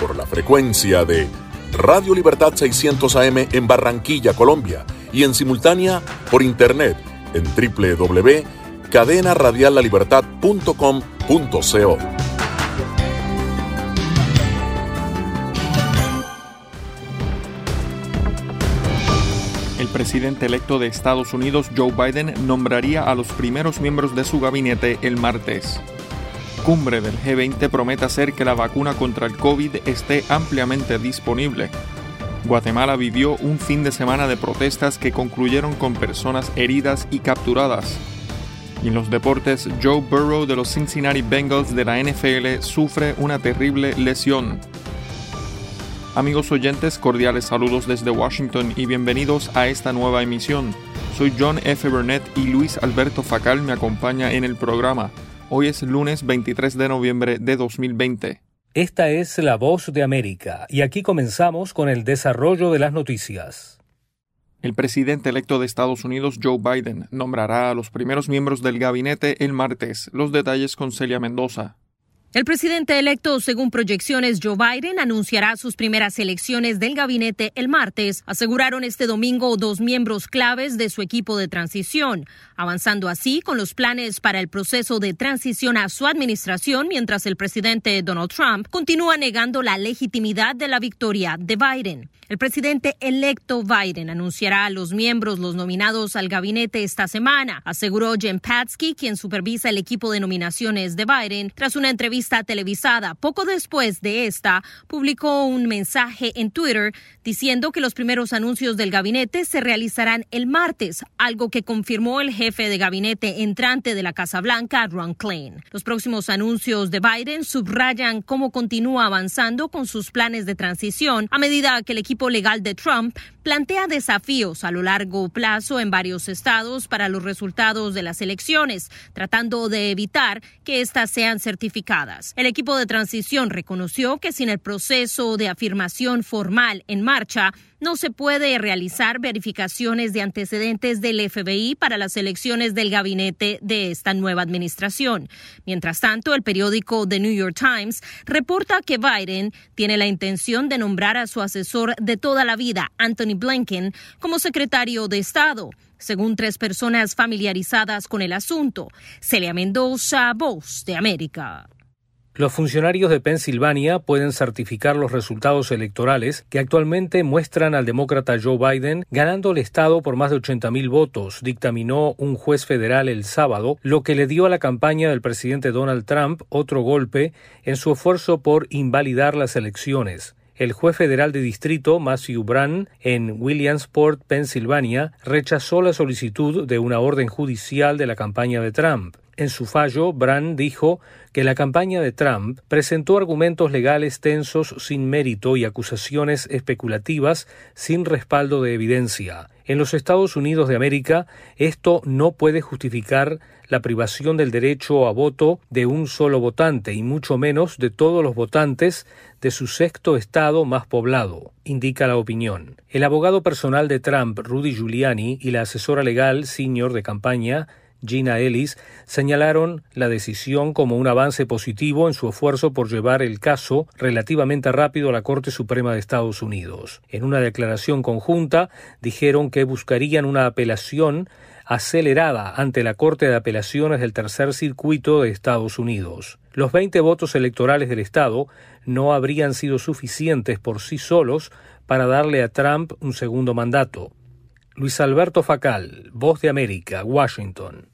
por la frecuencia de Radio Libertad 600 AM en Barranquilla, Colombia y en simultánea por internet en www.cadenaradiallalibertad.com.co. El presidente electo de Estados Unidos, Joe Biden, nombraría a los primeros miembros de su gabinete el martes. Cumbre del G20 promete hacer que la vacuna contra el COVID esté ampliamente disponible. Guatemala vivió un fin de semana de protestas que concluyeron con personas heridas y capturadas. Y en los deportes, Joe Burrow de los Cincinnati Bengals de la NFL sufre una terrible lesión. Amigos oyentes, cordiales saludos desde Washington y bienvenidos a esta nueva emisión. Soy John F. Burnett y Luis Alberto Facal me acompaña en el programa. Hoy es lunes 23 de noviembre de 2020. Esta es la voz de América y aquí comenzamos con el desarrollo de las noticias. El presidente electo de Estados Unidos, Joe Biden, nombrará a los primeros miembros del gabinete el martes. Los detalles con Celia Mendoza. El presidente electo, según proyecciones, Joe Biden, anunciará sus primeras elecciones del gabinete el martes, aseguraron este domingo dos miembros claves de su equipo de transición, avanzando así con los planes para el proceso de transición a su administración, mientras el presidente Donald Trump continúa negando la legitimidad de la victoria de Biden. El presidente electo Biden anunciará a los miembros los nominados al gabinete esta semana, aseguró Jen Patsky, quien supervisa el equipo de nominaciones de Biden, tras una entrevista televisada. Poco después de esta, publicó un mensaje en Twitter diciendo que los primeros anuncios del gabinete se realizarán el martes, algo que confirmó el jefe de gabinete entrante de la Casa Blanca, Ron Klain. Los próximos anuncios de Biden subrayan cómo continúa avanzando con sus planes de transición a medida que el equipo legal de Trump plantea desafíos a lo largo plazo en varios estados para los resultados de las elecciones, tratando de evitar que éstas sean certificadas. El equipo de transición reconoció que sin el proceso de afirmación formal en marcha, no se puede realizar verificaciones de antecedentes del FBI para las elecciones del gabinete de esta nueva administración. Mientras tanto, el periódico The New York Times reporta que Biden tiene la intención de nombrar a su asesor de toda la vida, Anthony Blinken, como secretario de Estado según tres personas familiarizadas con el asunto. Celia Mendoza, Voz de América. Los funcionarios de Pensilvania pueden certificar los resultados electorales que actualmente muestran al demócrata Joe Biden ganando el estado por más de 80.000 votos, dictaminó un juez federal el sábado, lo que le dio a la campaña del presidente Donald Trump otro golpe en su esfuerzo por invalidar las elecciones. El juez federal de distrito Matthew Brann en Williamsport, Pensilvania, rechazó la solicitud de una orden judicial de la campaña de Trump. En su fallo, Brand dijo que la campaña de Trump presentó argumentos legales tensos sin mérito y acusaciones especulativas sin respaldo de evidencia. En los Estados Unidos de América, esto no puede justificar la privación del derecho a voto de un solo votante y mucho menos de todos los votantes de su sexto estado más poblado, indica la opinión. El abogado personal de Trump, Rudy Giuliani, y la asesora legal senior de campaña, Gina Ellis, señalaron la decisión como un avance positivo en su esfuerzo por llevar el caso relativamente rápido a la Corte Suprema de Estados Unidos. En una declaración conjunta dijeron que buscarían una apelación acelerada ante la Corte de Apelaciones del Tercer Circuito de Estados Unidos. Los 20 votos electorales del Estado no habrían sido suficientes por sí solos para darle a Trump un segundo mandato. Luis Alberto Facal, Voz de América, Washington.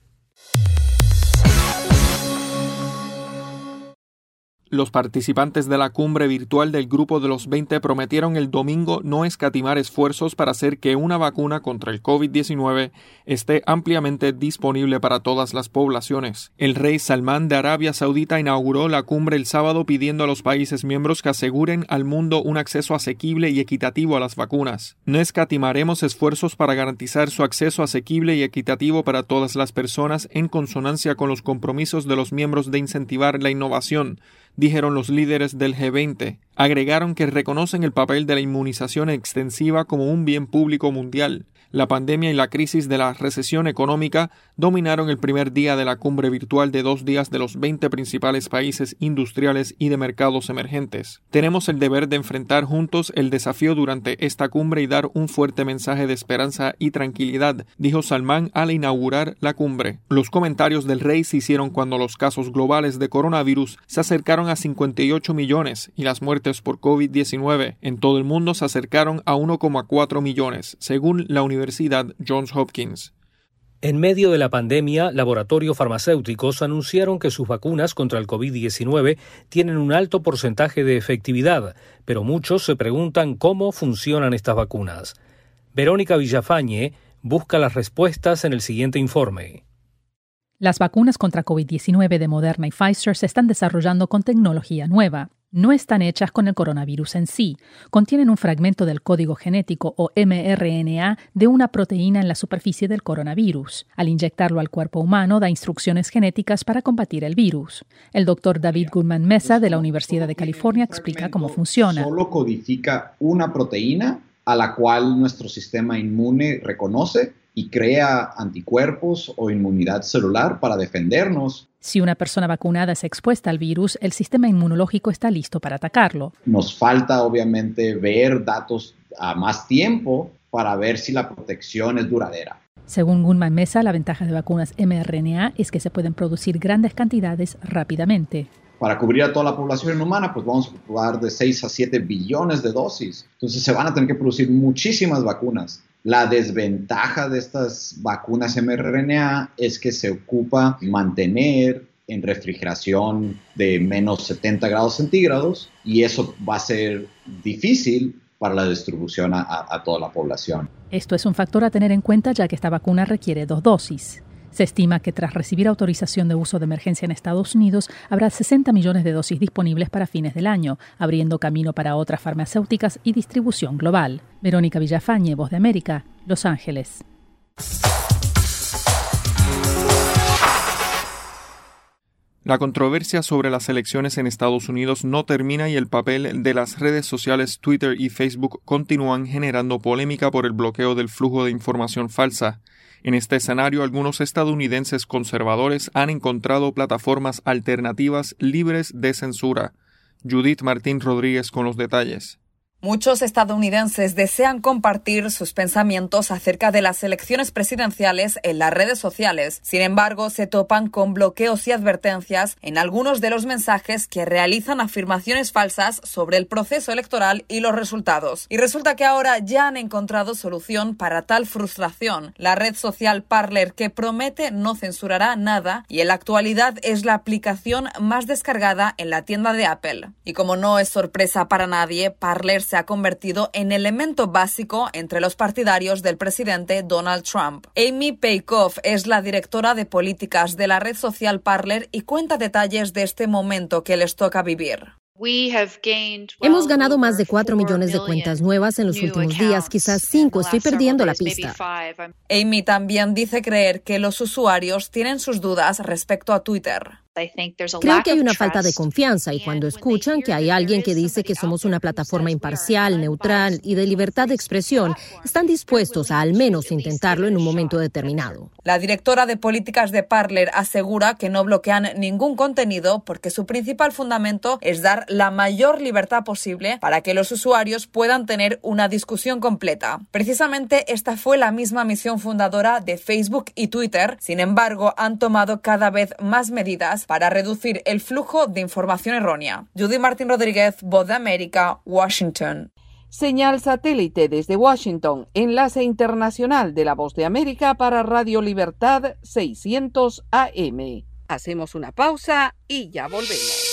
Los participantes de la cumbre virtual del Grupo de los 20 prometieron el domingo no escatimar esfuerzos para hacer que una vacuna contra el COVID-19 esté ampliamente disponible para todas las poblaciones. El rey Salmán de Arabia Saudita inauguró la cumbre el sábado pidiendo a los países miembros que aseguren al mundo un acceso asequible y equitativo a las vacunas. No escatimaremos esfuerzos para garantizar su acceso asequible y equitativo para todas las personas en consonancia con los compromisos de los miembros de incentivar la innovación, dijeron los líderes del G20. Agregaron que reconocen el papel de la inmunización extensiva como un bien público mundial. La pandemia y la crisis de la recesión económica dominaron el primer día de la cumbre virtual de dos días de los 20 principales países industriales y de mercados emergentes. Tenemos el deber de enfrentar juntos el desafío durante esta cumbre y dar un fuerte mensaje de esperanza y tranquilidad, dijo Salman al inaugurar la cumbre. Los comentarios del rey se hicieron cuando los casos globales de coronavirus se acercaron a 58 millones y las muertes por COVID-19 en todo el mundo se acercaron a 1,4 millones, según la Universidad Universidad Johns Hopkins. En medio de la pandemia, laboratorios farmacéuticos anunciaron que sus vacunas contra el COVID-19 tienen un alto porcentaje de efectividad, pero muchos se preguntan cómo funcionan estas vacunas. Verónica Villafañe busca las respuestas en el siguiente informe. Las vacunas contra COVID-19 de Moderna y Pfizer se están desarrollando con tecnología nueva no están hechas con el coronavirus en sí. Contienen un fragmento del código genético o mRNA de una proteína en la superficie del coronavirus. Al inyectarlo al cuerpo humano da instrucciones genéticas para combatir el virus. El doctor David Goodman Mesa de la Universidad de California explica cómo funciona. Solo codifica una proteína a la cual nuestro sistema inmune reconoce y crea anticuerpos o inmunidad celular para defendernos. Si una persona vacunada es expuesta al virus, el sistema inmunológico está listo para atacarlo. Nos falta obviamente ver datos a más tiempo para ver si la protección es duradera. Según Gunman Mesa, la ventaja de vacunas mRNA es que se pueden producir grandes cantidades rápidamente. Para cubrir a toda la población humana, pues vamos a ocupar de 6 a 7 billones de dosis. Entonces se van a tener que producir muchísimas vacunas. La desventaja de estas vacunas mRNA es que se ocupa mantener en refrigeración de menos 70 grados centígrados y eso va a ser difícil para la distribución a, a toda la población. Esto es un factor a tener en cuenta ya que esta vacuna requiere dos dosis. Se estima que tras recibir autorización de uso de emergencia en Estados Unidos, habrá 60 millones de dosis disponibles para fines del año, abriendo camino para otras farmacéuticas y distribución global. Verónica Villafañe, Voz de América, Los Ángeles. La controversia sobre las elecciones en Estados Unidos no termina y el papel de las redes sociales Twitter y Facebook continúan generando polémica por el bloqueo del flujo de información falsa. En este escenario, algunos estadounidenses conservadores han encontrado plataformas alternativas libres de censura. Judith Martín Rodríguez con los detalles. Muchos estadounidenses desean compartir sus pensamientos acerca de las elecciones presidenciales en las redes sociales. Sin embargo, se topan con bloqueos y advertencias en algunos de los mensajes que realizan afirmaciones falsas sobre el proceso electoral y los resultados. Y resulta que ahora ya han encontrado solución para tal frustración. La red social Parler, que promete no censurará nada y en la actualidad es la aplicación más descargada en la tienda de Apple. Y como no es sorpresa para nadie, Parler se ha convertido en elemento básico entre los partidarios del presidente Donald Trump. Amy Peikoff es la directora de políticas de la red social Parler y cuenta detalles de este momento que les toca vivir. Hemos ganado más de 4 millones de cuentas nuevas en los últimos días, quizás 5, estoy perdiendo la pista. Amy también dice creer que los usuarios tienen sus dudas respecto a Twitter. Creo que hay una falta de confianza y cuando escuchan que hay alguien que dice que somos una plataforma imparcial, neutral y de libertad de expresión, están dispuestos a al menos intentarlo en un momento determinado. La directora de políticas de Parler asegura que no bloquean ningún contenido porque su principal fundamento es dar la mayor libertad posible para que los usuarios puedan tener una discusión completa. Precisamente esta fue la misma misión fundadora de Facebook y Twitter. Sin embargo, han tomado cada vez más medidas para reducir el flujo de información errónea. Judy Martín Rodríguez, Voz de América, Washington. Señal satélite desde Washington, enlace internacional de la Voz de América para Radio Libertad 600 AM. Hacemos una pausa y ya volvemos.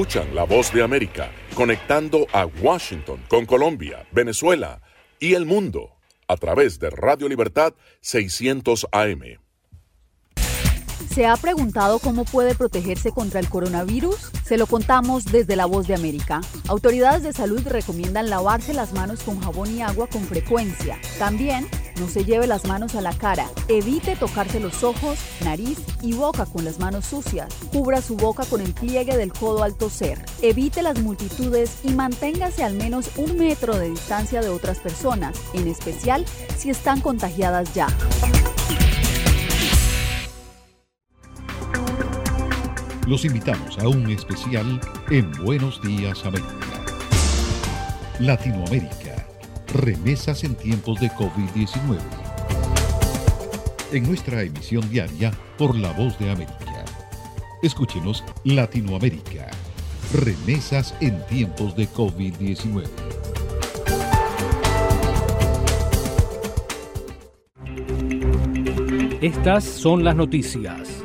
Escuchan la voz de América conectando a Washington con Colombia, Venezuela y el mundo a través de Radio Libertad 600 AM. ¿Se ha preguntado cómo puede protegerse contra el coronavirus? Se lo contamos desde La Voz de América. Autoridades de salud recomiendan lavarse las manos con jabón y agua con frecuencia. También no se lleve las manos a la cara. Evite tocarse los ojos, nariz y boca con las manos sucias. Cubra su boca con el pliegue del codo al toser. Evite las multitudes y manténgase al menos un metro de distancia de otras personas, en especial si están contagiadas ya. Los invitamos a un especial en Buenos Días América. Latinoamérica. Remesas en tiempos de COVID-19. En nuestra emisión diaria por La Voz de América. Escúchenos Latinoamérica. Remesas en tiempos de COVID-19. Estas son las noticias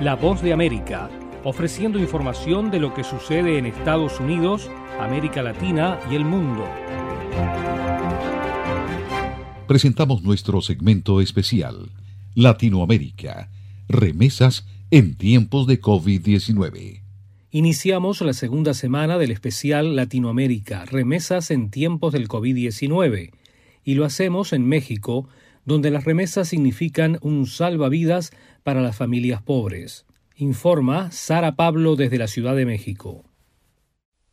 La Voz de América, ofreciendo información de lo que sucede en Estados Unidos, América Latina y el mundo presentamos nuestro segmento especial, Latinoamérica, remesas en tiempos de COVID-19. Iniciamos la segunda semana del especial Latinoamérica, remesas en tiempos del COVID-19, y lo hacemos en México, donde las remesas significan un salvavidas para las familias pobres. Informa Sara Pablo desde la Ciudad de México.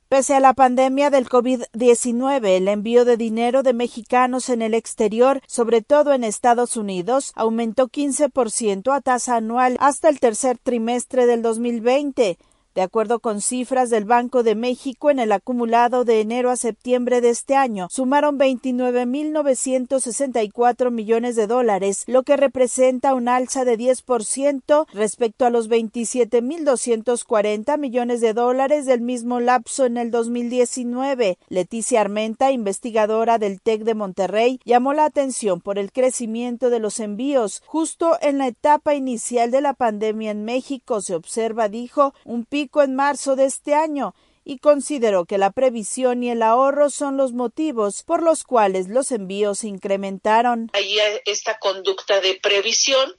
Pese a la pandemia del COVID-19, el envío de dinero de mexicanos en el exterior, sobre todo en Estados Unidos, aumentó 15% a tasa anual hasta el tercer trimestre del 2020. De acuerdo con cifras del Banco de México, en el acumulado de enero a septiembre de este año, sumaron 29.964 millones de dólares, lo que representa un alza de 10% respecto a los 27.240 millones de dólares del mismo lapso en el 2019. Leticia Armenta, investigadora del TEC de Monterrey, llamó la atención por el crecimiento de los envíos. Justo en la etapa inicial de la pandemia en México se observa, dijo, un en marzo de este año y consideró que la previsión y el ahorro son los motivos por los cuales los envíos incrementaron. Hay esta conducta de previsión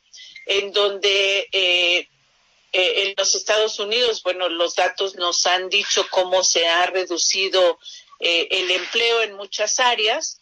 en donde eh, eh, en los Estados Unidos, bueno, los datos nos han dicho cómo se ha reducido eh, el empleo en muchas áreas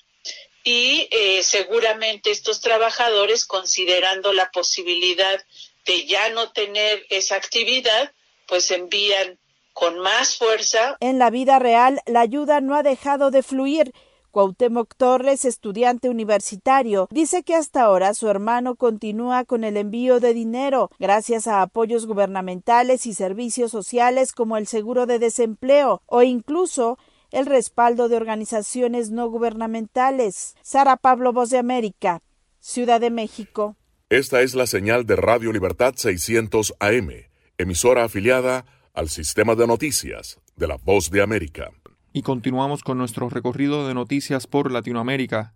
y seguramente estos trabajadores, considerando la posibilidad de ya no tener esa actividad, pues envían con más fuerza. En la vida real, la ayuda no ha dejado de fluir. Cuauhtémoc Torres, estudiante universitario, dice que hasta ahora su hermano continúa con el envío de dinero gracias a apoyos gubernamentales y servicios sociales como el seguro de desempleo o incluso el respaldo de organizaciones no gubernamentales. Sara Pablo, Voz de América, Ciudad de México. Esta es la señal de Radio Libertad 600 AM emisora afiliada al sistema de noticias de la Voz de América. Y continuamos con nuestro recorrido de noticias por Latinoamérica.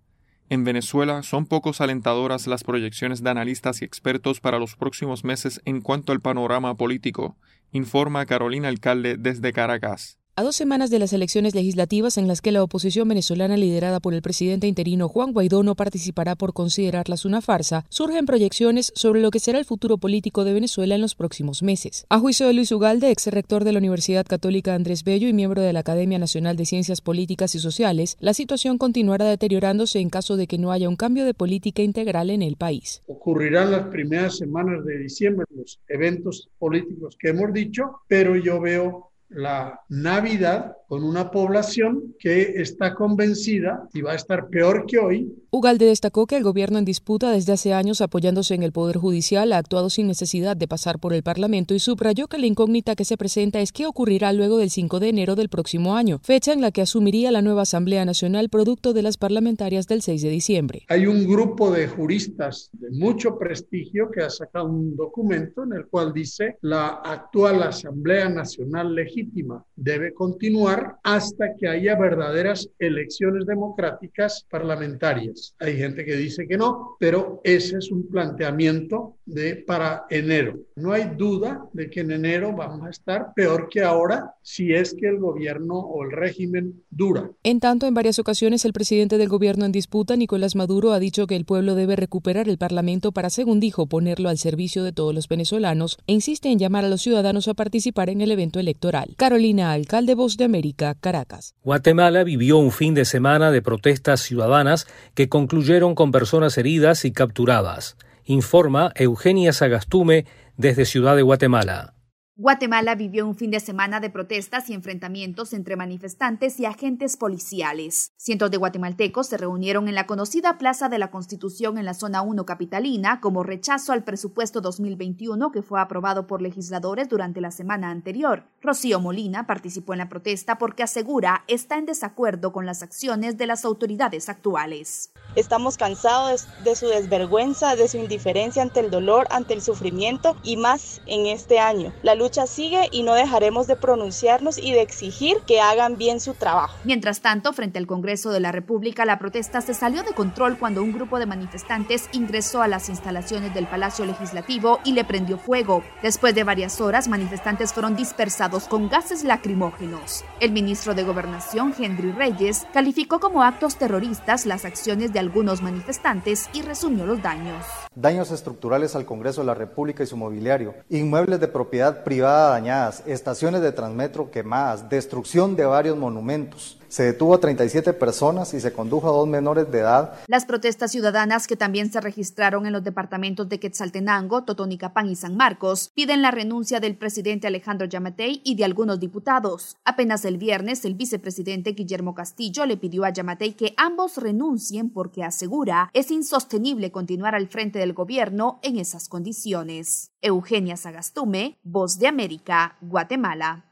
En Venezuela son pocos alentadoras las proyecciones de analistas y expertos para los próximos meses en cuanto al panorama político, informa Carolina Alcalde desde Caracas. A dos semanas de las elecciones legislativas en las que la oposición venezolana liderada por el presidente interino Juan Guaidó no participará por considerarlas una farsa, surgen proyecciones sobre lo que será el futuro político de Venezuela en los próximos meses. A juicio de Luis Ugalde, ex rector de la Universidad Católica Andrés Bello y miembro de la Academia Nacional de Ciencias Políticas y Sociales, la situación continuará deteriorándose en caso de que no haya un cambio de política integral en el país. Ocurrirán las primeras semanas de diciembre los eventos políticos que hemos dicho, pero yo veo la Navidad con una población que está convencida y va a estar peor que hoy. Ugalde destacó que el gobierno en disputa desde hace años apoyándose en el Poder Judicial ha actuado sin necesidad de pasar por el Parlamento y subrayó que la incógnita que se presenta es qué ocurrirá luego del 5 de enero del próximo año, fecha en la que asumiría la nueva Asamblea Nacional producto de las parlamentarias del 6 de diciembre. Hay un grupo de juristas de mucho prestigio que ha sacado un documento en el cual dice la actual Asamblea Nacional Legítima debe continuar hasta que haya verdaderas elecciones democráticas parlamentarias. Hay gente que dice que no, pero ese es un planteamiento de para enero. No hay duda de que en enero vamos a estar peor que ahora si es que el gobierno o el régimen dura. En tanto, en varias ocasiones el presidente del gobierno en disputa, Nicolás Maduro, ha dicho que el pueblo debe recuperar el Parlamento para, según dijo, ponerlo al servicio de todos los venezolanos e insiste en llamar a los ciudadanos a participar en el evento electoral. Carolina Alcalde, Voz de América, Caracas. Guatemala vivió un fin de semana de protestas ciudadanas que concluyeron con personas heridas y capturadas. Informa Eugenia Sagastume desde Ciudad de Guatemala. Guatemala vivió un fin de semana de protestas y enfrentamientos entre manifestantes y agentes policiales. Cientos de guatemaltecos se reunieron en la conocida Plaza de la Constitución en la zona 1 capitalina como rechazo al presupuesto 2021 que fue aprobado por legisladores durante la semana anterior. Rocío Molina participó en la protesta porque asegura está en desacuerdo con las acciones de las autoridades actuales. Estamos cansados de su desvergüenza, de su indiferencia ante el dolor, ante el sufrimiento y más en este año. La lucha sigue y no dejaremos de pronunciarnos y de exigir que hagan bien su trabajo. Mientras tanto, frente al Congreso de la República, la protesta se salió de control cuando un grupo de manifestantes ingresó a las instalaciones del Palacio Legislativo y le prendió fuego. Después de varias horas, manifestantes fueron dispersados con gases lacrimógenos. El ministro de Gobernación, Henry Reyes, calificó como actos terroristas las acciones de algunos manifestantes y resumió los daños. Daños estructurales al Congreso de la República y su mobiliario, inmuebles de propiedad privada dañadas, estaciones de Transmetro quemadas, destrucción de varios monumentos. Se detuvo a 37 personas y se condujo a dos menores de edad. Las protestas ciudadanas que también se registraron en los departamentos de Quetzaltenango, Totonicapán y San Marcos piden la renuncia del presidente Alejandro Yamatei y de algunos diputados. Apenas el viernes, el vicepresidente Guillermo Castillo le pidió a Yamatei que ambos renuncien porque asegura es insostenible continuar al frente del gobierno en esas condiciones. Eugenia Sagastume, Voz de América, Guatemala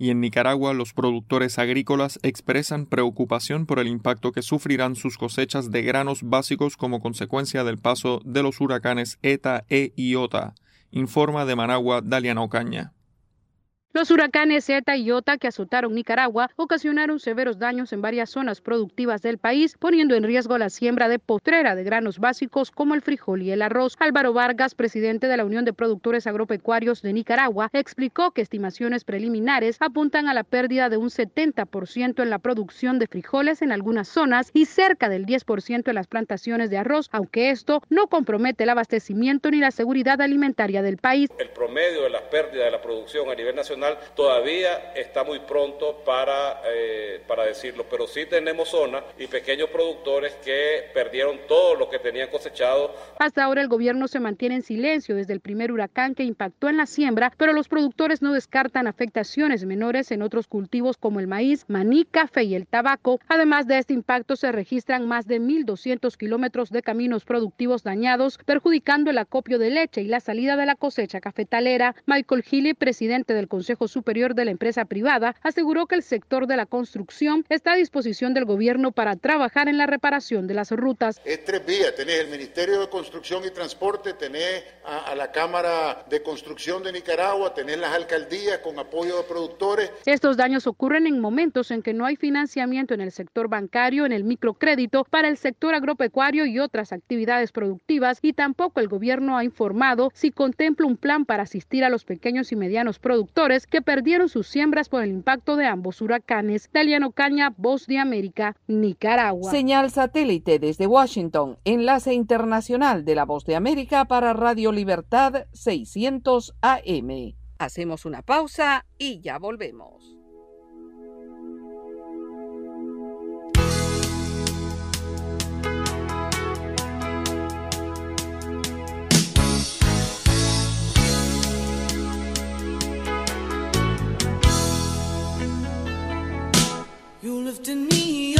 y en Nicaragua los productores agrícolas expresan preocupación por el impacto que sufrirán sus cosechas de granos básicos como consecuencia del paso de los huracanes ETA e Iota, informa de Managua Daliana Ocaña. Los huracanes Zeta y Iota que azotaron Nicaragua ocasionaron severos daños en varias zonas productivas del país, poniendo en riesgo la siembra de potrera de granos básicos como el frijol y el arroz. Álvaro Vargas, presidente de la Unión de Productores Agropecuarios de Nicaragua, explicó que estimaciones preliminares apuntan a la pérdida de un 70% en la producción de frijoles en algunas zonas y cerca del 10% en las plantaciones de arroz, aunque esto no compromete el abastecimiento ni la seguridad alimentaria del país. El promedio de las pérdidas de la producción a nivel nacional todavía está muy pronto para, eh, para decirlo, pero sí tenemos zonas y pequeños productores que perdieron todo lo que tenían cosechado. Hasta ahora el gobierno se mantiene en silencio desde el primer huracán que impactó en la siembra, pero los productores no descartan afectaciones menores en otros cultivos como el maíz, maní, café y el tabaco. Además de este impacto se registran más de 1.200 kilómetros de caminos productivos dañados, perjudicando el acopio de leche y la salida de la cosecha cafetalera. Michael Healy, presidente del Consejo Consejo Superior de la Empresa Privada, aseguró que el sector de la construcción está a disposición del gobierno para trabajar en la reparación de las rutas. Es tres vías, tenés el Ministerio de Construcción y Transporte, tenés a, a la Cámara de Construcción de Nicaragua, tenés las alcaldías con apoyo de productores. Estos daños ocurren en momentos en que no hay financiamiento en el sector bancario, en el microcrédito, para el sector agropecuario y otras actividades productivas y tampoco el gobierno ha informado si contempla un plan para asistir a los pequeños y medianos productores que perdieron sus siembras por el impacto de ambos huracanes. Daliano Caña, Voz de América, Nicaragua. Señal satélite desde Washington, enlace internacional de la Voz de América para Radio Libertad 600 AM. Hacemos una pausa y ya volvemos. You lifted me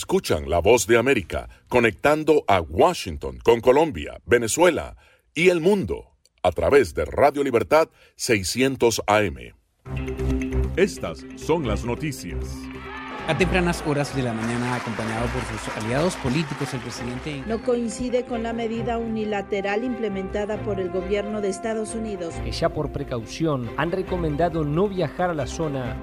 Escuchan la voz de América conectando a Washington con Colombia, Venezuela y el mundo a través de Radio Libertad 600 AM. Estas son las noticias. A tempranas horas de la mañana, acompañado por sus aliados políticos, el presidente... No coincide con la medida unilateral implementada por el gobierno de Estados Unidos. Que ya por precaución han recomendado no viajar a la zona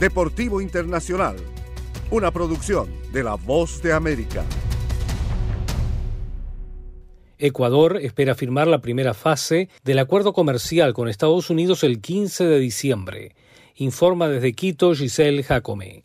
Deportivo Internacional, una producción de La Voz de América. Ecuador espera firmar la primera fase del acuerdo comercial con Estados Unidos el 15 de diciembre. Informa desde Quito Giselle Jacome.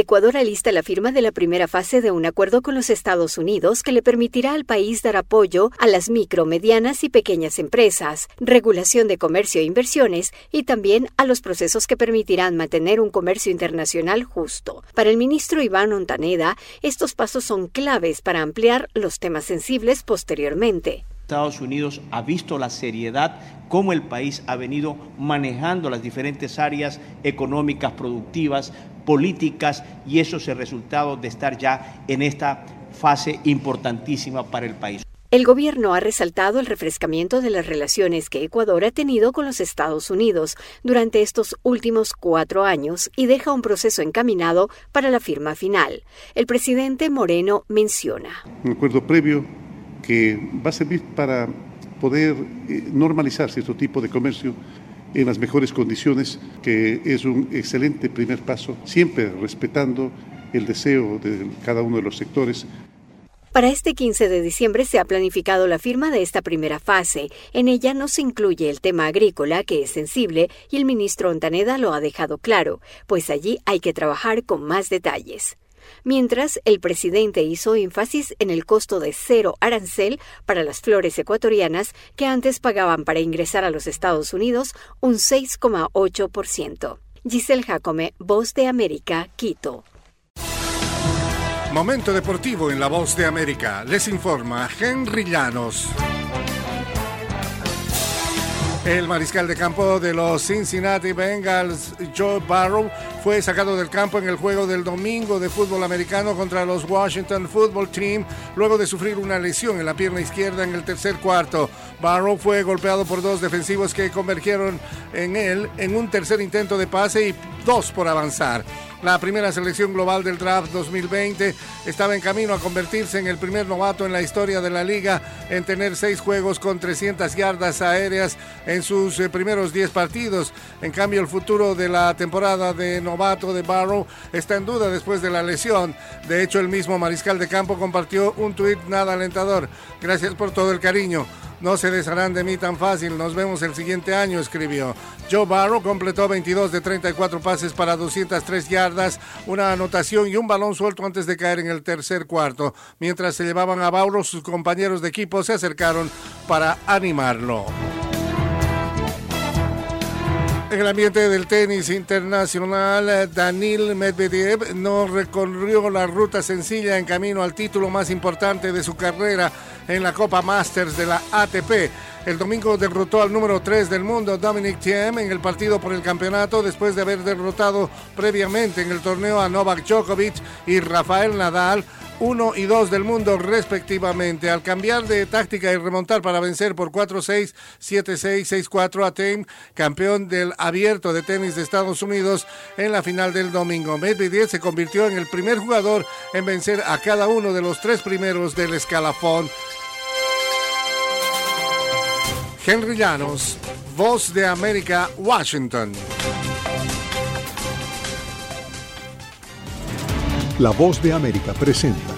Ecuador alista la firma de la primera fase de un acuerdo con los Estados Unidos que le permitirá al país dar apoyo a las micro, medianas y pequeñas empresas, regulación de comercio e inversiones y también a los procesos que permitirán mantener un comercio internacional justo. Para el ministro Iván Ontaneda, estos pasos son claves para ampliar los temas sensibles posteriormente. Estados Unidos ha visto la seriedad cómo el país ha venido manejando las diferentes áreas económicas, productivas, políticas y eso es el resultado de estar ya en esta fase importantísima para el país. El gobierno ha resaltado el refrescamiento de las relaciones que Ecuador ha tenido con los Estados Unidos durante estos últimos cuatro años y deja un proceso encaminado para la firma final. El presidente Moreno menciona. Un acuerdo previo que va a servir para poder eh, normalizar cierto tipo de comercio en las mejores condiciones, que es un excelente primer paso, siempre respetando el deseo de cada uno de los sectores. Para este 15 de diciembre se ha planificado la firma de esta primera fase. En ella no se incluye el tema agrícola, que es sensible, y el ministro Ontaneda lo ha dejado claro, pues allí hay que trabajar con más detalles mientras el presidente hizo énfasis en el costo de cero arancel para las flores ecuatorianas que antes pagaban para ingresar a los Estados Unidos un 6,8%. Giselle Jacome, Voz de América, Quito. Momento deportivo en la Voz de América. Les informa Henry Llanos. El mariscal de campo de los Cincinnati Bengals, Joe Barrow, fue sacado del campo en el juego del domingo de fútbol americano contra los Washington Football Team luego de sufrir una lesión en la pierna izquierda en el tercer cuarto. Barrow fue golpeado por dos defensivos que convergieron en él en un tercer intento de pase y dos por avanzar. La primera selección global del draft 2020 estaba en camino a convertirse en el primer novato en la historia de la liga en tener seis juegos con 300 yardas aéreas en sus eh, primeros 10 partidos. En cambio, el futuro de la temporada de novato de Barrow está en duda después de la lesión. De hecho, el mismo mariscal de campo compartió un tuit nada alentador. Gracias por todo el cariño. No se desharán de mí tan fácil. Nos vemos el siguiente año, escribió. Joe Barrow completó 22 de 34 pases para 203 yardas, una anotación y un balón suelto antes de caer en el tercer cuarto. Mientras se llevaban a Barrow, sus compañeros de equipo se acercaron para animarlo. En el ambiente del tenis internacional, Danil Medvedev no recorrió la ruta sencilla en camino al título más importante de su carrera en la Copa Masters de la ATP. El domingo derrotó al número 3 del mundo, Dominic Thiem, en el partido por el campeonato después de haber derrotado previamente en el torneo a Novak Djokovic y Rafael Nadal 1 y 2 del mundo respectivamente. Al cambiar de táctica y remontar para vencer por 4-6, 7-6, 6-4 a Thiem, campeón del abierto de tenis de Estados Unidos en la final del domingo. Medvedev se convirtió en el primer jugador en vencer a cada uno de los tres primeros del escalafón Henry Llanos, Voz de América, Washington. La Voz de América presenta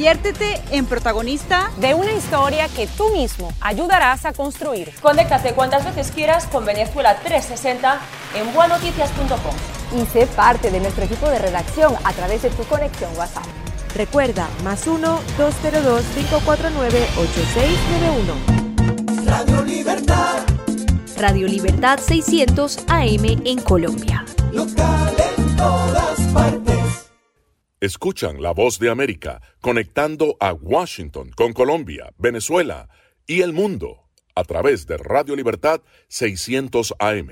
Conviértete en protagonista de una historia que tú mismo ayudarás a construir. Conéctate cuantas veces quieras con Venezuela 360 en buenoticias.com. Y sé parte de nuestro equipo de redacción a través de tu conexión WhatsApp. Recuerda, más 1-202-549-8691. Radio Libertad. Radio Libertad 600 AM en Colombia. Local en todas partes. Escuchan la voz de América conectando a Washington con Colombia, Venezuela y el mundo a través de Radio Libertad 600 AM.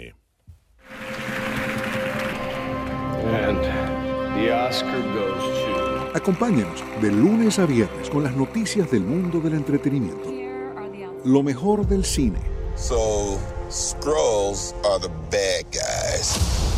Acompáñenos de lunes a viernes con las noticias del mundo del entretenimiento. Lo mejor del cine Scrolls are the bad guys.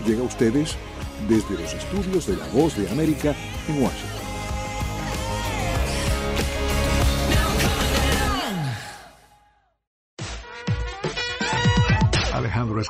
llega a ustedes desde los estudios de La Voz de América en Washington.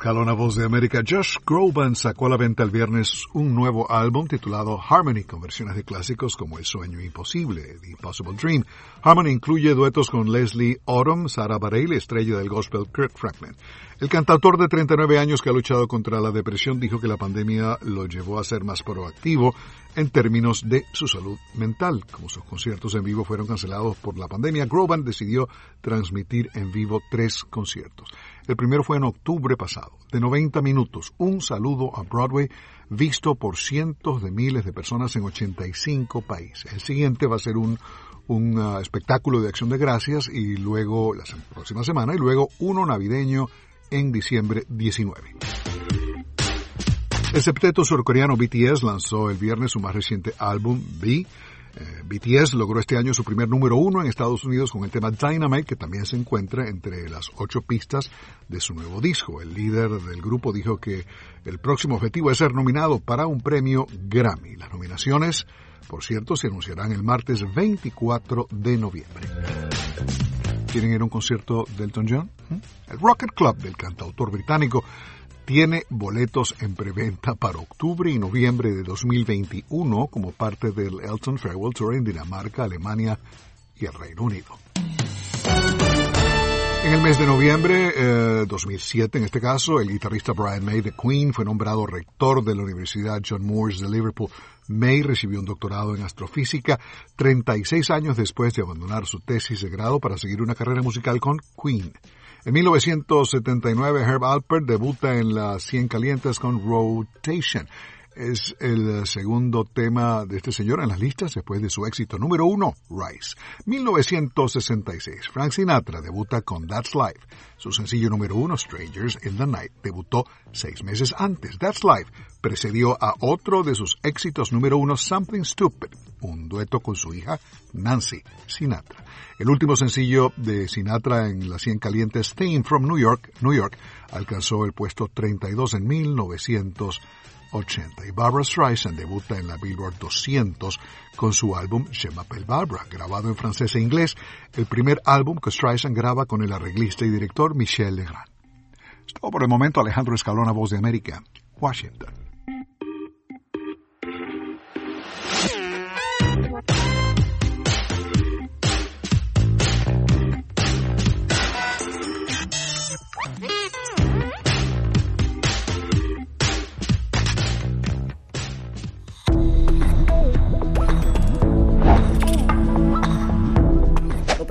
Escalona, Voz de América. Josh Groban sacó a la venta el viernes un nuevo álbum titulado Harmony, con versiones de clásicos como El Sueño Imposible, The Impossible Dream. Harmony incluye duetos con Leslie Odom, Sarah Bareilles, estrella del gospel Kirk Franklin. El cantautor de 39 años que ha luchado contra la depresión dijo que la pandemia lo llevó a ser más proactivo en términos de su salud mental. Como sus conciertos en vivo fueron cancelados por la pandemia, Groban decidió transmitir en vivo tres conciertos. El primero fue en octubre pasado, de 90 minutos, un saludo a Broadway visto por cientos de miles de personas en 85 países. El siguiente va a ser un, un uh, espectáculo de acción de gracias y luego, la próxima semana, y luego uno navideño en diciembre 19. El septeto surcoreano BTS lanzó el viernes su más reciente álbum, B. Eh, BTS logró este año su primer número uno en Estados Unidos con el tema Dynamite, que también se encuentra entre las ocho pistas de su nuevo disco. El líder del grupo dijo que el próximo objetivo es ser nominado para un premio Grammy. Las nominaciones, por cierto, se anunciarán el martes 24 de noviembre. ¿Quieren ir a un concierto de John? ¿Mm? El Rocket Club del cantautor británico tiene boletos en preventa para octubre y noviembre de 2021 como parte del Elton Farewell Tour en Dinamarca, Alemania y el Reino Unido. En el mes de noviembre eh, 2007, en este caso, el guitarrista Brian May de Queen fue nombrado rector de la Universidad John Moores de Liverpool. May recibió un doctorado en astrofísica 36 años después de abandonar su tesis de grado para seguir una carrera musical con Queen. En 1979, Herb Alpert debuta en las 100 calientes con Rotation. Es el segundo tema de este señor en las listas después de su éxito número uno, Rise. 1966, Frank Sinatra debuta con That's Life. Su sencillo número uno, Strangers in the Night, debutó seis meses antes. That's Life precedió a otro de sus éxitos número uno, Something Stupid, un dueto con su hija Nancy Sinatra. El último sencillo de Sinatra en las 100 calientes, Theme from New York, New York, alcanzó el puesto 32 en 1980 y Barbara Streisand debuta en la Billboard 200 con su álbum Je m'appelle Barbara, grabado en francés e inglés, el primer álbum que Streisand graba con el arreglista y director Michel Legrand. Es por el momento, Alejandro Escalona, Voz de América, Washington.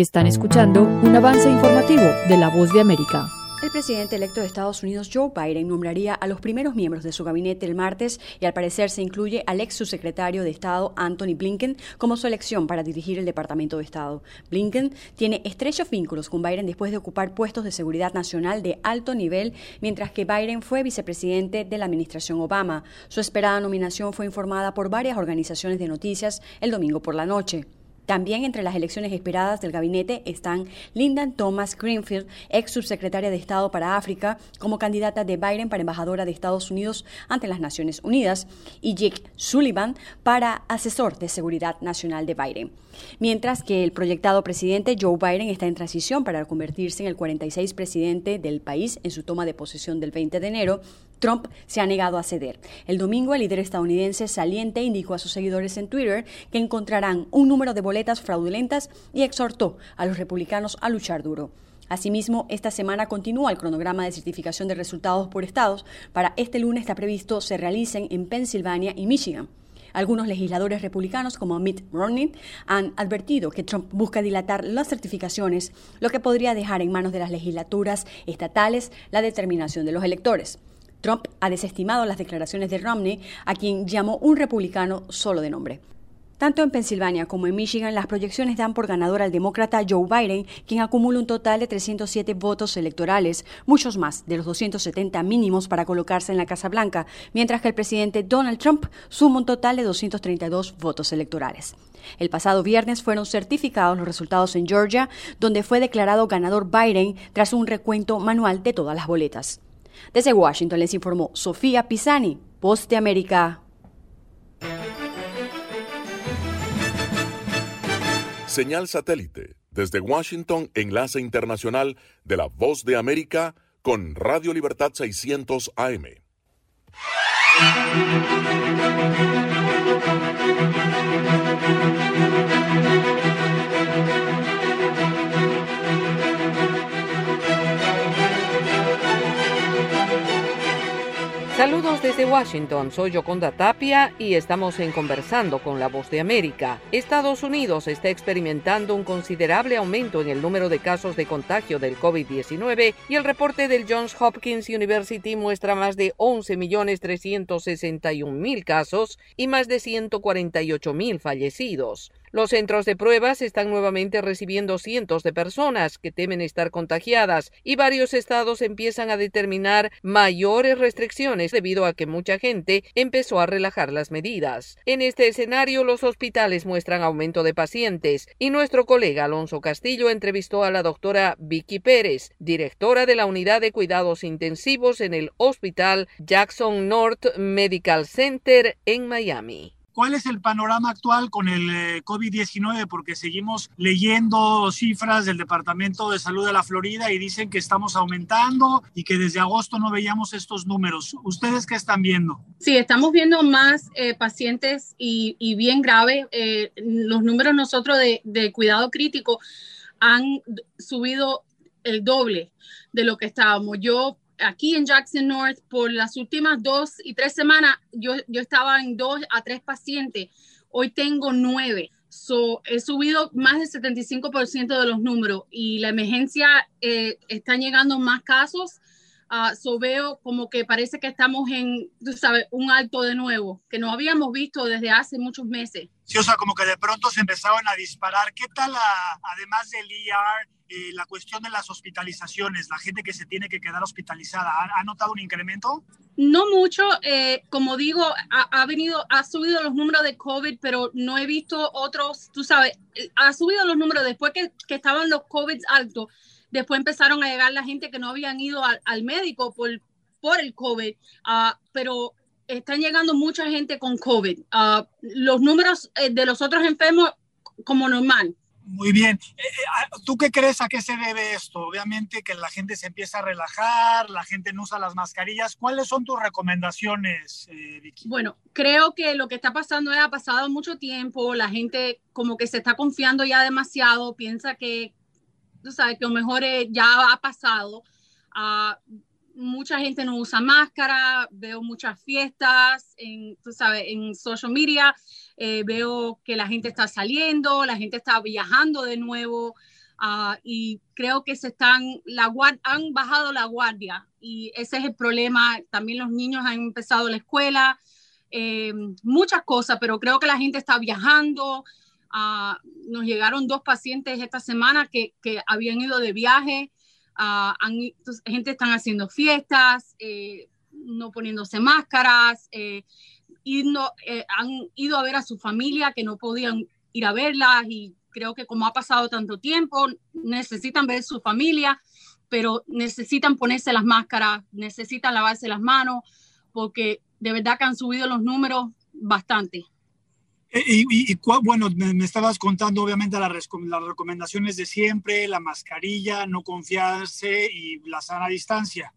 Están escuchando un avance informativo de La Voz de América. El presidente electo de Estados Unidos, Joe Biden, nombraría a los primeros miembros de su gabinete el martes y al parecer se incluye al ex subsecretario de Estado, Anthony Blinken, como su elección para dirigir el Departamento de Estado. Blinken tiene estrechos vínculos con Biden después de ocupar puestos de seguridad nacional de alto nivel, mientras que Biden fue vicepresidente de la administración Obama. Su esperada nominación fue informada por varias organizaciones de noticias el domingo por la noche. También entre las elecciones esperadas del gabinete están Lyndon Thomas Greenfield, ex subsecretaria de Estado para África, como candidata de Biden para embajadora de Estados Unidos ante las Naciones Unidas, y Jake Sullivan para asesor de seguridad nacional de Biden. Mientras que el proyectado presidente Joe Biden está en transición para convertirse en el 46 presidente del país en su toma de posesión del 20 de enero, Trump se ha negado a ceder. El domingo, el líder estadounidense saliente indicó a sus seguidores en Twitter que encontrarán un número de boletas fraudulentas y exhortó a los republicanos a luchar duro. Asimismo, esta semana continúa el cronograma de certificación de resultados por estados. Para este lunes está previsto se realicen en Pensilvania y Michigan. Algunos legisladores republicanos, como Mitt Romney, han advertido que Trump busca dilatar las certificaciones, lo que podría dejar en manos de las legislaturas estatales la determinación de los electores. Trump ha desestimado las declaraciones de Romney, a quien llamó un republicano solo de nombre. Tanto en Pensilvania como en Michigan, las proyecciones dan por ganador al demócrata Joe Biden, quien acumula un total de 307 votos electorales, muchos más de los 270 mínimos para colocarse en la Casa Blanca, mientras que el presidente Donald Trump suma un total de 232 votos electorales. El pasado viernes fueron certificados los resultados en Georgia, donde fue declarado ganador Biden tras un recuento manual de todas las boletas. Desde Washington les informó Sofía Pisani, Post América. Señal satélite desde Washington, enlace internacional de la Voz de América con Radio Libertad 600 AM. Saludos desde Washington, soy Yoconda Tapia y estamos en Conversando con la Voz de América. Estados Unidos está experimentando un considerable aumento en el número de casos de contagio del COVID-19 y el reporte del Johns Hopkins University muestra más de 11.361.000 casos y más de 148.000 fallecidos. Los centros de pruebas están nuevamente recibiendo cientos de personas que temen estar contagiadas y varios estados empiezan a determinar mayores restricciones debido a que mucha gente empezó a relajar las medidas. En este escenario, los hospitales muestran aumento de pacientes y nuestro colega Alonso Castillo entrevistó a la doctora Vicky Pérez, directora de la unidad de cuidados intensivos en el Hospital Jackson North Medical Center en Miami. ¿Cuál es el panorama actual con el eh, COVID-19? Porque seguimos leyendo cifras del Departamento de Salud de la Florida y dicen que estamos aumentando y que desde agosto no veíamos estos números. ¿Ustedes qué están viendo? Sí, estamos viendo más eh, pacientes y, bien grave. Eh, los números nosotros de, de cuidado crítico han subido el doble de lo que estábamos. Yo aquí en Jackson North, por las últimas dos y tres semanas, yo, yo estaba en dos a tres pacientes. Hoy tengo nueve. So, he subido más del 75% de los números y la emergencia eh, están llegando más casos. Uh, so veo como que parece que estamos en, tú sabes, un alto de nuevo, que no habíamos visto desde hace muchos meses. Sí, o sea, como que de pronto se empezaron a disparar. ¿Qué tal, además del ER, eh, la cuestión de las hospitalizaciones, la gente que se tiene que quedar hospitalizada, ¿ha, notado un incremento? No mucho, eh, como digo, ha, venido, ha subido los números de COVID, pero no he visto otros, tú sabes, eh, ha subido los números después que, que estaban los COVID altos, después empezaron a llegar la gente que no habían ido al, médico por, por el COVID, uh, pero están llegando mucha gente con COVID. Uh, los números de los otros enfermos como normal. Muy bien. Eh, eh, ah, ¿Tú qué crees a qué se debe esto? Obviamente que la gente se empieza a relajar, la gente no usa las mascarillas. ¿Cuáles son tus recomendaciones, eh, Vicky? Bueno, creo que lo que está pasando es ha pasado mucho tiempo, la gente como que se está confiando ya demasiado, piensa que, tú sabes, que lo mejor ya ha pasado. Uh, mucha gente no usa máscara, veo muchas fiestas en, tú sabes, en social media, eh, veo que la gente está saliendo, la gente está viajando de nuevo uh, y creo que se están, la han bajado la guardia y ese es el problema. También los niños han empezado la escuela, eh, muchas cosas, pero creo que la gente está viajando. Uh, nos llegaron dos pacientes esta semana que, habían ido de viaje uh, gente están haciendo fiestas, eh, no poniéndose máscaras, eh, eh, han ido a ver a su familia que no podían ir a verlas y creo que como ha pasado tanto tiempo, necesitan ver su familia, pero necesitan ponerse las máscaras, necesitan lavarse las manos, porque de verdad que han subido los números bastante. Y, bueno, me, estabas contando obviamente las, las recomendaciones de siempre, la mascarilla, no confiarse y la sana distancia.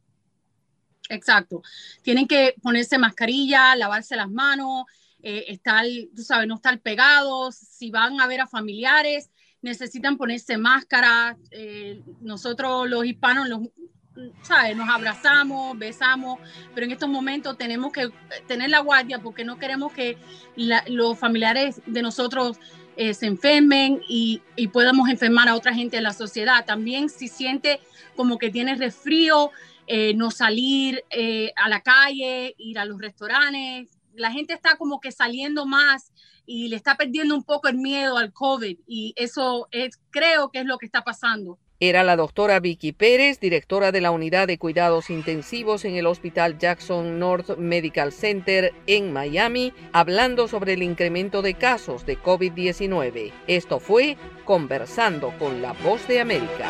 Exacto. Tienen que ponerse mascarilla, lavarse las manos, eh, estar, tú sabes, no estar pegados. Si van a ver a familiares, necesitan ponerse máscara. Eh, nosotros los hispanos, los, ¿sabes? Nos abrazamos, besamos, pero en estos momentos tenemos que tener la guardia porque no queremos que los familiares de nosotros eh, se enfermen y, y, podamos enfermar a otra gente en la sociedad. También si siente como que tiene resfrío, eh, no salir eh, a la calle, ir a los restaurantes. La gente está como que saliendo más y le está perdiendo un poco el miedo al COVID y eso es, creo que es lo que está pasando. Era la doctora Vicky Pérez, directora de la unidad de cuidados intensivos en el Hospital Jackson North Medical Center en Miami, hablando sobre el incremento de casos de COVID-19. Esto fue Conversando con la Voz de América.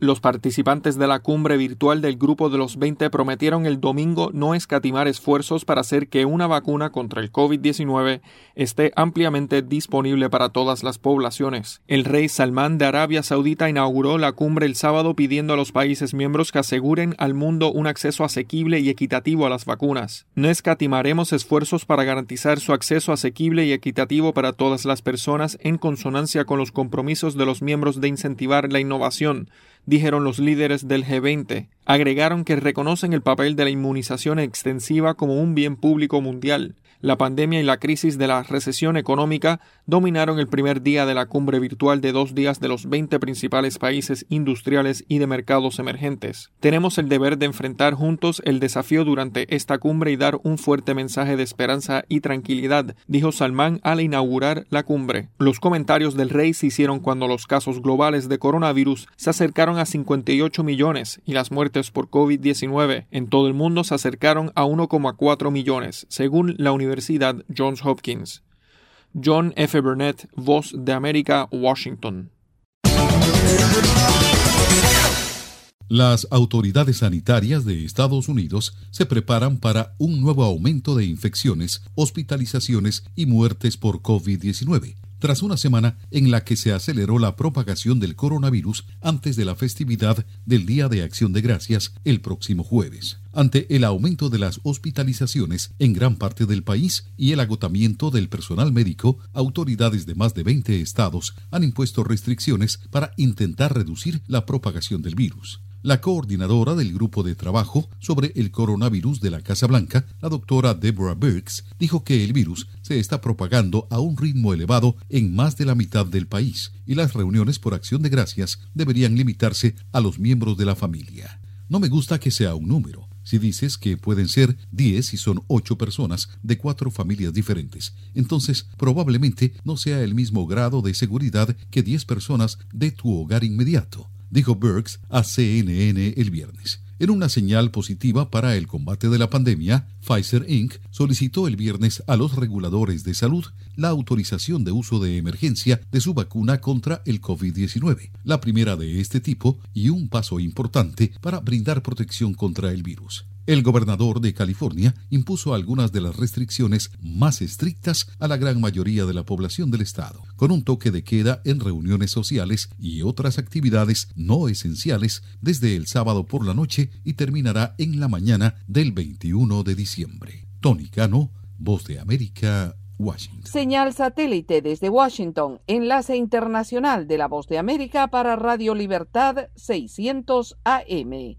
Los participantes de la cumbre virtual del Grupo de los 20 prometieron el domingo no escatimar esfuerzos para hacer que una vacuna contra el COVID-19 esté ampliamente disponible para todas las poblaciones. El rey Salmán de Arabia Saudita inauguró la cumbre el sábado pidiendo a los países miembros que aseguren al mundo un acceso asequible y equitativo a las vacunas. No escatimaremos esfuerzos para garantizar su acceso asequible y equitativo para todas las personas en consonancia con los compromisos de los miembros de incentivar la innovación dijeron los líderes del G20. Agregaron que reconocen el papel de la inmunización extensiva como un bien público mundial la pandemia y la crisis de la recesión económica dominaron el primer día de la cumbre virtual de dos días de los 20 principales países industriales y de mercados emergentes. Tenemos el deber de enfrentar juntos el desafío durante esta cumbre y dar un fuerte mensaje de esperanza y tranquilidad, dijo Salman al inaugurar la cumbre. Los comentarios del rey se hicieron cuando los casos globales de coronavirus se acercaron a 58 millones y las muertes por COVID-19 en todo el mundo se acercaron a 1,4 millones, según la Universidad Universidad Johns Hopkins. John F. Burnett, Voz de América, Washington. Las autoridades sanitarias de Estados Unidos se preparan para un nuevo aumento de infecciones, hospitalizaciones y muertes por COVID-19 tras una semana en la que se aceleró la propagación del coronavirus antes de la festividad del Día de Acción de Gracias el próximo jueves. Ante el aumento de las hospitalizaciones en gran parte del país y el agotamiento del personal médico, autoridades de más de 20 estados han impuesto restricciones para intentar reducir la propagación del virus. La coordinadora del grupo de trabajo sobre el coronavirus de la Casa Blanca, la doctora Deborah Birx, dijo que el virus se está propagando a un ritmo elevado en más de la mitad del país y las reuniones por acción de gracias deberían limitarse a los miembros de la familia. No me gusta que sea un número. Si dices que pueden ser 10 y son 8 personas de cuatro familias diferentes, entonces probablemente no sea el mismo grado de seguridad que 10 personas de tu hogar inmediato dijo Burks a CNN el viernes. En una señal positiva para el combate de la pandemia, Pfizer Inc. solicitó el viernes a los reguladores de salud la autorización de uso de emergencia de su vacuna contra el COVID-19, la primera de este tipo y un paso importante para brindar protección contra el virus. El gobernador de California impuso algunas de las restricciones más estrictas a la gran mayoría de la población del estado, con un toque de queda en reuniones sociales y otras actividades no esenciales desde el sábado por la noche y terminará en la mañana del 21 de diciembre. Tony Cano, Voz de América, Washington. Señal satélite desde Washington, enlace internacional de la Voz de América para Radio Libertad 600 AM.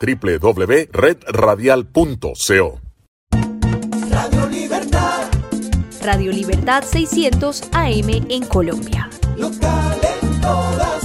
www.redradial.co. Radio Libertad. Radio Libertad 600 AM en Colombia. Local en todas